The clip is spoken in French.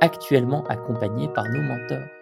actuellement accompagnés par nos mentors.